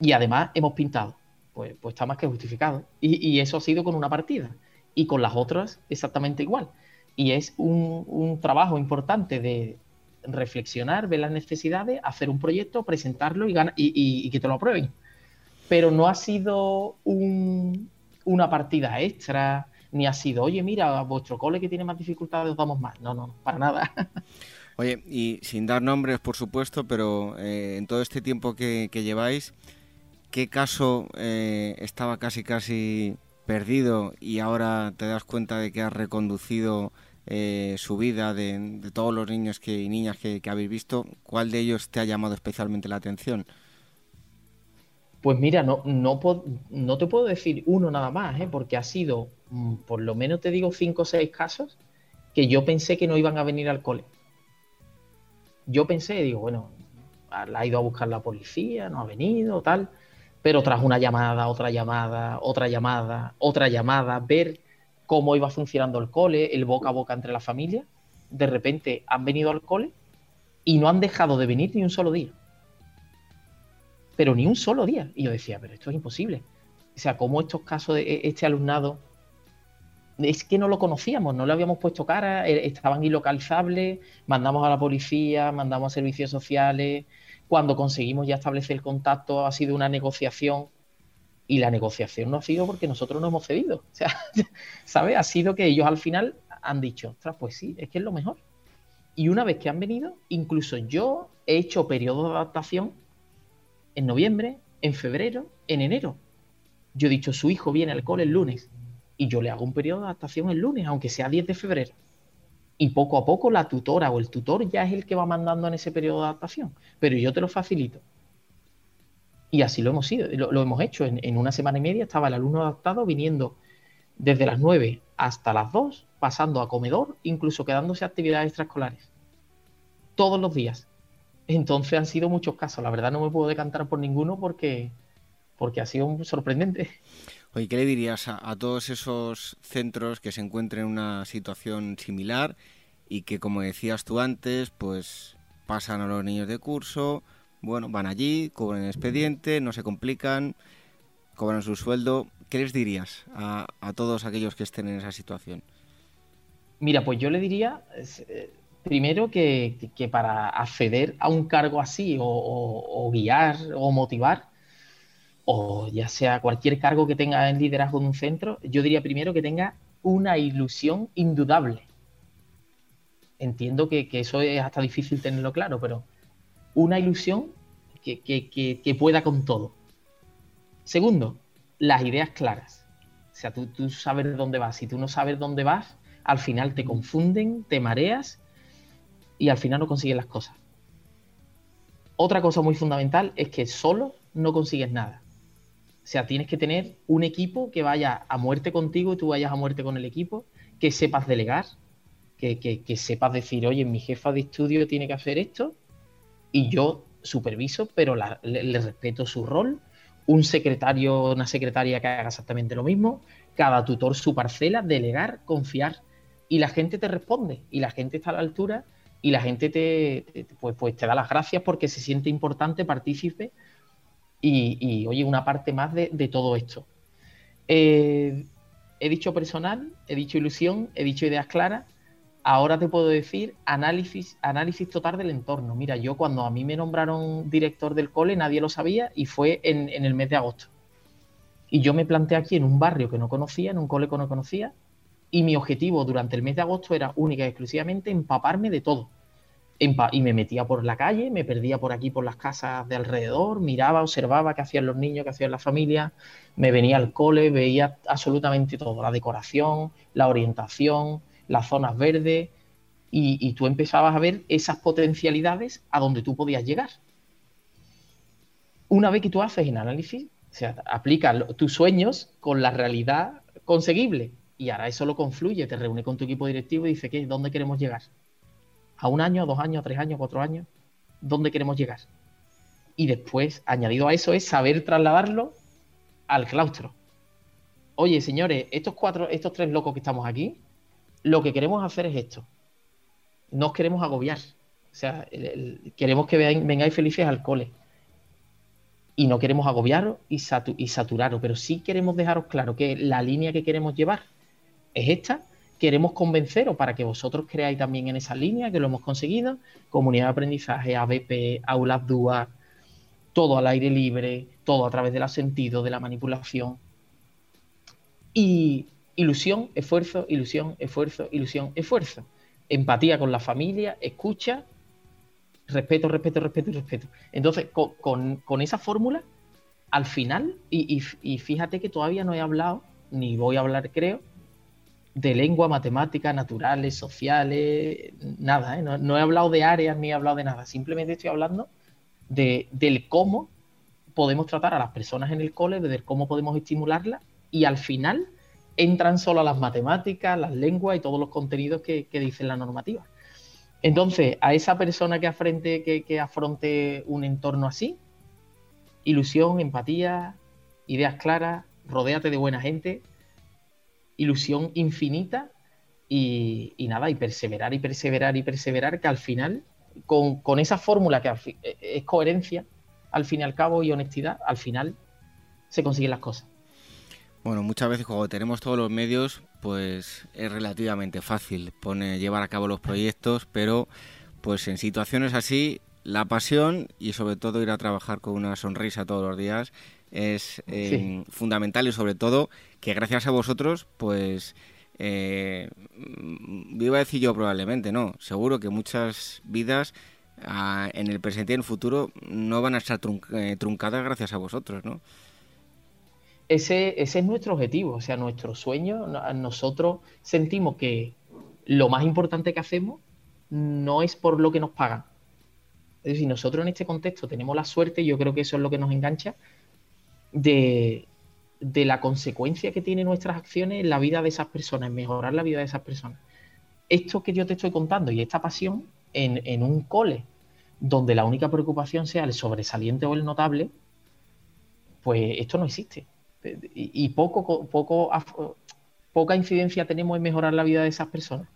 y además hemos pintado. pues, pues está más que justificado. Y, eso ha sido con una partida. Y con las otras exactamente igual. Y es un, trabajo importante de reflexionar, ver las necesidades, hacer un proyecto, presentarlo y, y, que te lo aprueben. Pero no ha sido una partida extra, ni ha sido, oye, mira, a vuestro cole que tiene más dificultades os damos más. No, no, para nada. Oye, y sin dar nombres, por supuesto, pero eh, en todo este tiempo que, lleváis, ¿qué caso eh, estaba casi casi perdido y ahora te das cuenta de que has reconducido eh, su vida de, todos los niños que, y niñas que, habéis visto? ¿Cuál de ellos te ha llamado especialmente la atención? Pues mira, no, no, no te puedo decir uno nada más, porque ha sido, mm, por lo menos te digo, cinco o seis casos que yo pensé que no iban a venir al cole yo pensé, digo, bueno, la ha ido a buscar la policía, no ha venido, tal. Pero tras una llamada, otra llamada, otra llamada, otra llamada, ver cómo iba funcionando el cole, el boca a boca entre la familia, de repente han venido al cole y no han dejado de venir ni un solo día. Pero ni un solo día. Y yo decía, pero esto es imposible. O sea, ¿cómo estos casos de este alumnado es que no lo conocíamos, no le habíamos puesto cara, e, estaban ilocalizables, mandamos a la policía, mandamos a servicios sociales, cuando conseguimos ya establecer el contacto ha sido una negociación y la negociación no ha sido porque nosotros no hemos cedido, o sea, ¿sabes? Ha sido que ellos al final han dicho, ostras, pues sí, es que es lo mejor. Y una vez que han venido, incluso yo he hecho periodo de adaptación en noviembre, en febrero, en enero. Yo he dicho, su hijo viene al cole el lunes y yo le hago un periodo de adaptación el lunes, aunque sea 10 de febrero. Y poco a poco la tutora o el tutor ya es el que va mandando en ese periodo de adaptación, pero yo te lo facilito. Y así lo hemos sido, lo, hemos hecho. En, una semana y media estaba el alumno adaptado viniendo desde las 9 hasta las 2, pasando a comedor, incluso quedándose actividades extraescolares. Todos los días. Entonces han sido muchos casos. La verdad no me puedo decantar por ninguno porque, porque ha sido sorprendente. Oye, ¿qué le dirías a, todos esos centros que se encuentren en una situación similar y que, como decías tú antes, pues pasan a los niños de curso, bueno, van allí, cobran el expediente, no se complican, cobran su sueldo. ¿Qué les dirías a, todos aquellos que estén en esa situación? Mira, pues yo le diría, eh, primero, que, para acceder a un cargo así o guiar o motivar, o ya sea cualquier cargo que tenga en liderazgo de un centro, yo diría primero que tenga una ilusión indudable. Entiendo que, eso es hasta difícil tenerlo claro, pero una ilusión que, pueda con todo. Segundo, las ideas claras. O sea, tú, tú sabes dónde vas. Si tú no sabes dónde vas, al final te confunden, te mareas y al final no consigues las cosas. Otra cosa muy fundamental es que solo no consigues nada. O sea, tienes que tener un equipo que vaya a muerte contigo y tú vayas a muerte con el equipo, que sepas delegar, que, sepas decir, oye, mi jefa de estudio tiene que hacer esto y yo superviso, pero le, respeto su rol. Un secretario, una secretaria que haga exactamente lo mismo, cada tutor su parcela, delegar, confiar. Y la gente te responde y la gente está a la altura y la gente te, pues, pues te da las gracias porque se siente importante, partícipe y, oye, una parte más de, todo esto. Eh, he dicho personal, he dicho ilusión, he dicho ideas claras. Ahora te puedo decir análisis, análisis total del entorno. Mira, yo cuando a mí me nombraron director del cole, nadie lo sabía y fue en, en el mes de agosto. Y yo me planteé aquí en un barrio que no conocía, en un cole que no conocía, y mi objetivo durante el mes de agosto era única y exclusivamente empaparme de todo y me metía por la calle, me perdía por aquí, por las casas de alrededor, miraba, observaba qué hacían los niños, qué hacían la familia, me venía al cole, veía absolutamente todo, la decoración, la orientación, las zonas verdes, y, tú empezabas a ver esas potencialidades a donde tú podías llegar. Una vez que tú haces el análisis, o sea, aplicas tus sueños con la realidad conseguible, y ahora eso lo confluye, te reúne con tu equipo directivo y dice, ¿qué? ¿Dónde queremos llegar? A un año, a dos años, a tres años, cuatro años, dónde queremos llegar. Y después, añadido a eso, es saber trasladarlo al claustro. Oye, señores, estos cuatro, estos tres locos que estamos aquí, lo que queremos hacer es esto. No os queremos agobiar. O sea, queremos que vengáis felices al cole. y no queremos agobiaros y, y saturaros, pero sí queremos dejaros claro que la línea que queremos llevar es esta. Queremos convenceros para que vosotros creáis también en esa línea, que lo hemos conseguido. Comunidad de aprendizaje, ABP, aulas DUA, todo al aire libre, todo a través del sentido, de la manipulación. Y ilusión, esfuerzo, ilusión, esfuerzo, ilusión, esfuerzo. Empatía con la familia, escucha respeto, respeto, respeto respeto. Entonces, con, esa fórmula, al final, y, fíjate que todavía no he hablado, ni voy a hablar, creo, de lengua, matemática, naturales, sociales, nada, ¿eh? no, he hablado de áreas ni he hablado de nada, simplemente estoy hablando de, del cómo podemos tratar a las personas en el cole, de cómo podemos estimularlas y al final entran solo las matemáticas, las lenguas y todos los contenidos que, que dice la normativa. Entonces, a esa persona que, afronte, que, afronte un entorno así, ilusión, empatía, ideas claras, rodéate de buena gente, ilusión infinita y, nada, y perseverar y perseverar y perseverar, que al final, con, con esa fórmula que es coherencia, al fin y al cabo, y honestidad, al final se consiguen las cosas. Bueno, muchas veces cuando tenemos todos los medios, pues es relativamente fácil pone, llevar a cabo los proyectos, pero pues en situaciones así, la pasión y sobre todo ir a trabajar con una sonrisa todos los días es eh, fundamental y sobre todo que gracias a vosotros, pues eh, iba a decir yo probablemente, no, seguro que muchas vidas ah, en el presente y en el futuro no van a estar eh, truncadas gracias a vosotros, ¿no? ese, ese es nuestro objetivo, o sea, nuestro sueño. Nosotros sentimos que lo más importante que hacemos no es por lo que nos pagan. Es decir, nosotros en este contexto tenemos la suerte, yo creo que eso es lo que nos engancha, de, la consecuencia que tienen nuestras acciones en la vida de esas personas, en mejorar la vida de esas personas. Esto que yo te estoy contando y esta pasión en, en un cole donde la única preocupación sea el sobresaliente o el notable, pues esto no existe y, poco, poco, poca incidencia tenemos en mejorar la vida de esas personas.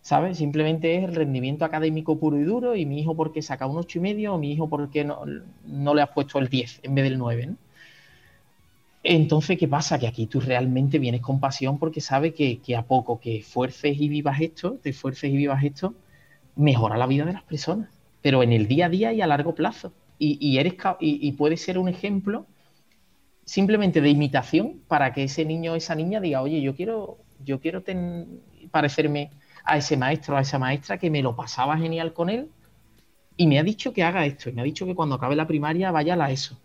¿Sabes? Simplemente es el rendimiento académico puro y duro y mi hijo porque saca un ocho y medio o mi hijo porque no, no le has puesto el 10 en vez del 9. Entonces, ¿qué pasa? Que aquí tú realmente vienes con pasión porque sabes que, a poco que esfuerces y vivas esto, te esfuerces y vivas esto, mejora la vida de las personas, pero en el día a día y a largo plazo. Y, eres, y, y puede ser un ejemplo simplemente de imitación para que ese niño o esa niña diga, oye, yo quiero, yo quiero parecerme a ese maestro a esa maestra que me lo pasaba genial con él y me ha dicho que haga esto y me ha dicho que cuando acabe la primaria vaya a la ESO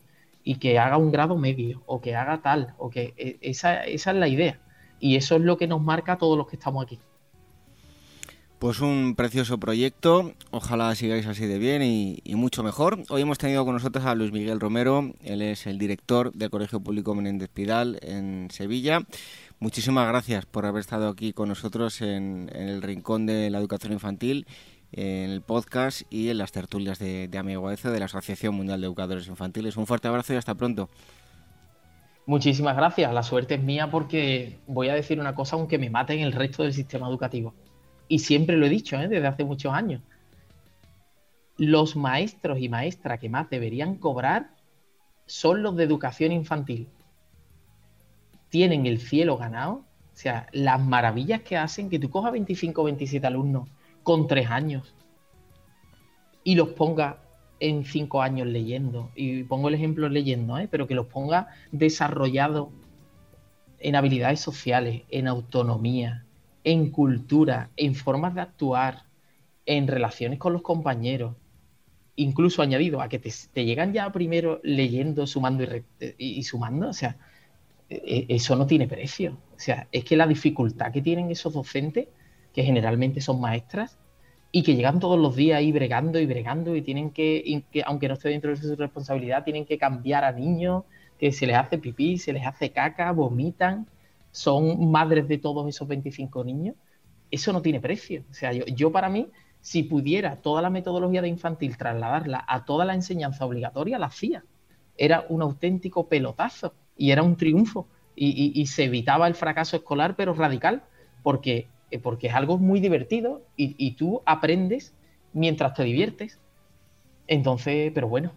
y que haga un grado medio o que haga tal o que e, esa, esa es la idea y eso es lo que nos marca a todos los que estamos aquí. Pues un precioso proyecto, ojalá sigáis así de bien y, mucho mejor. Hoy hemos tenido con nosotros a Luis Miguel Romero, él es el director del Colegio Público Menéndez Pidal en Sevilla. Muchísimas gracias por haber estado aquí con nosotros en, el Rincón de la Educación Infantil, en el podcast y en las tertulias de, Amigo de la Asociación Mundial de Educadores Infantiles. Un fuerte abrazo y hasta pronto. Muchísimas gracias, la suerte es mía porque voy a decir una cosa aunque me maten el resto del sistema educativo y siempre lo he dicho ¿eh? desde hace muchos años, los maestros y maestras que más deberían cobrar son los de educación infantil. Tienen el cielo ganado. O sea, las maravillas que hacen que tú cojas 25 o 27 alumnos con tres años y los ponga en cinco años leyendo. Y pongo el ejemplo leyendo, ¿eh? pero que los ponga desarrollados en habilidades sociales, en autonomía, en cultura, en formas de actuar, en relaciones con los compañeros, incluso añadido a que te, llegan ya primero leyendo, sumando y, sumando, o sea, e, e, eso no tiene precio. O sea, es que la dificultad que tienen esos docentes, que generalmente son maestras, y que llegan todos los días ahí bregando y bregando y tienen que, aunque no esté dentro de su responsabilidad, tienen que cambiar a niños, que se les hace pipí, se les hace caca, vomitan son madres de todos esos 25 niños, eso no tiene precio. O sea, yo, para mí, si pudiera toda la metodología de infantil trasladarla a toda la enseñanza obligatoria, la hacía. Era un auténtico pelotazo y era un triunfo. Y, se evitaba el fracaso escolar, pero radical, porque, eh, porque es algo muy divertido y, y tú aprendes mientras te diviertes. Entonces, pero bueno,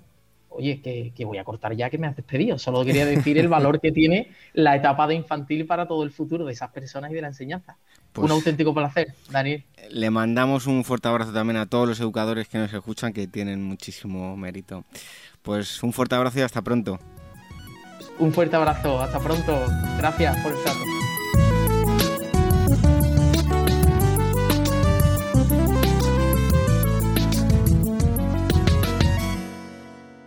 oye, que, voy a cortar ya que me has despedido. Solo quería decir el valor que tiene la etapa de infantil para todo el futuro de esas personas y de la enseñanza. un pues auténtico placer, Daniel. Le mandamos un fuerte abrazo también a todos los educadores que nos escuchan, que tienen muchísimo mérito. Pues un fuerte abrazo y hasta pronto. Un fuerte abrazo, hasta pronto. Gracias por el trato.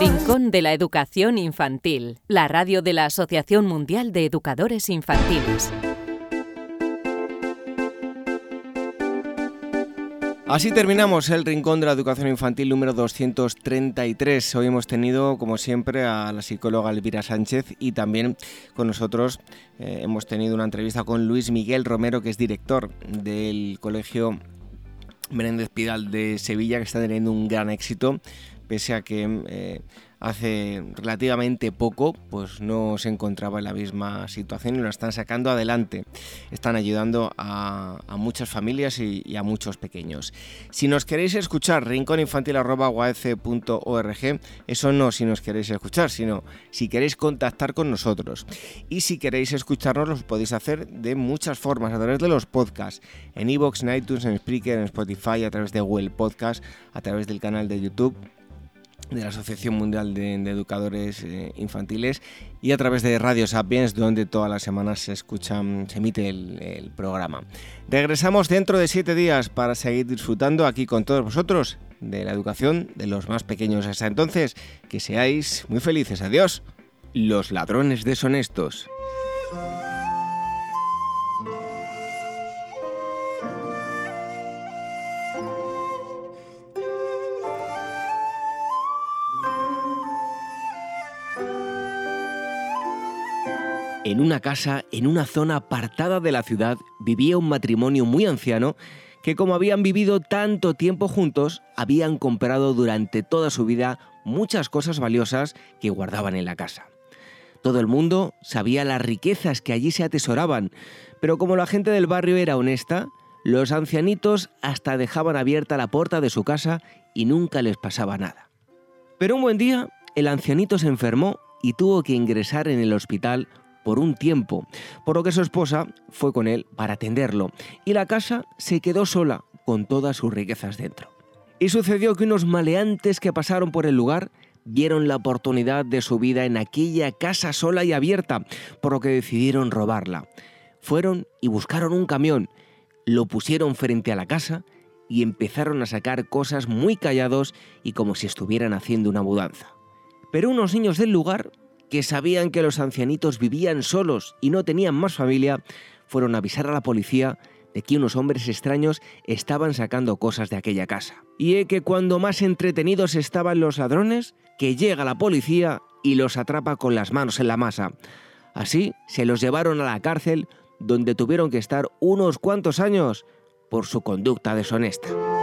Rincón de la Educación Infantil, la radio de la Asociación Mundial de Educadores Infantiles. Así terminamos el Rincón de la Educación Infantil número 233. Hoy hemos tenido, como siempre, a la psicóloga Elvira Sánchez y también con nosotros eh, hemos tenido una entrevista con Luis Miguel Romero, que es director del Colegio Menéndez Pidal de Sevilla, que está teniendo un gran éxito, pese a que... Eh, hace relativamente poco pues no se encontraba en la misma situación y lo están sacando adelante. Están ayudando a, muchas familias y, a muchos pequeños. Si nos queréis escuchar, rincóninfantil.org, eso no si nos queréis escuchar, sino si queréis contactar con nosotros. Y si queréis escucharnos, lo podéis hacer de muchas formas, a través de los podcasts, en iVoox, en iTunes, en Spreaker, en Spotify, a través de Google Podcast, a través del canal de YouTube de la Asociación Mundial de, Educadores eh, Infantiles y a través de Radio Sapiens, donde todas las semanas se escuchan, se emite el, programa. Regresamos dentro de siete días para seguir disfrutando aquí con todos vosotros de la educación de los más pequeños. Hasta entonces, que seáis muy felices. Adiós. Los ladrones deshonestos. En una casa, en una zona apartada de la ciudad, vivía un matrimonio muy anciano que como habían vivido tanto tiempo juntos, habían comprado durante toda su vida muchas cosas valiosas que guardaban en la casa. Todo el mundo sabía las riquezas que allí se atesoraban, pero como la gente del barrio era honesta, los ancianitos hasta dejaban abierta la puerta de su casa y nunca les pasaba nada. Pero un buen día, el ancianito se enfermó y tuvo que ingresar en el hospital por un tiempo, por lo que su esposa fue con él para atenderlo y la casa se quedó sola con todas sus riquezas dentro. Y sucedió que unos maleantes que pasaron por el lugar vieron la oportunidad de su vida en aquella casa sola y abierta, por lo que decidieron robarla. Fueron y buscaron un camión, lo pusieron frente a la casa y empezaron a sacar cosas muy callados y como si estuvieran haciendo una mudanza. Pero unos niños del lugar que sabían que los ancianitos vivían solos y no tenían más familia, fueron a avisar a la policía de que unos hombres extraños estaban sacando cosas de aquella casa. Y es que cuando más entretenidos estaban los ladrones, que llega la policía y los atrapa con las manos en la masa. Así se los llevaron a la cárcel donde tuvieron que estar unos cuantos años por su conducta deshonesta.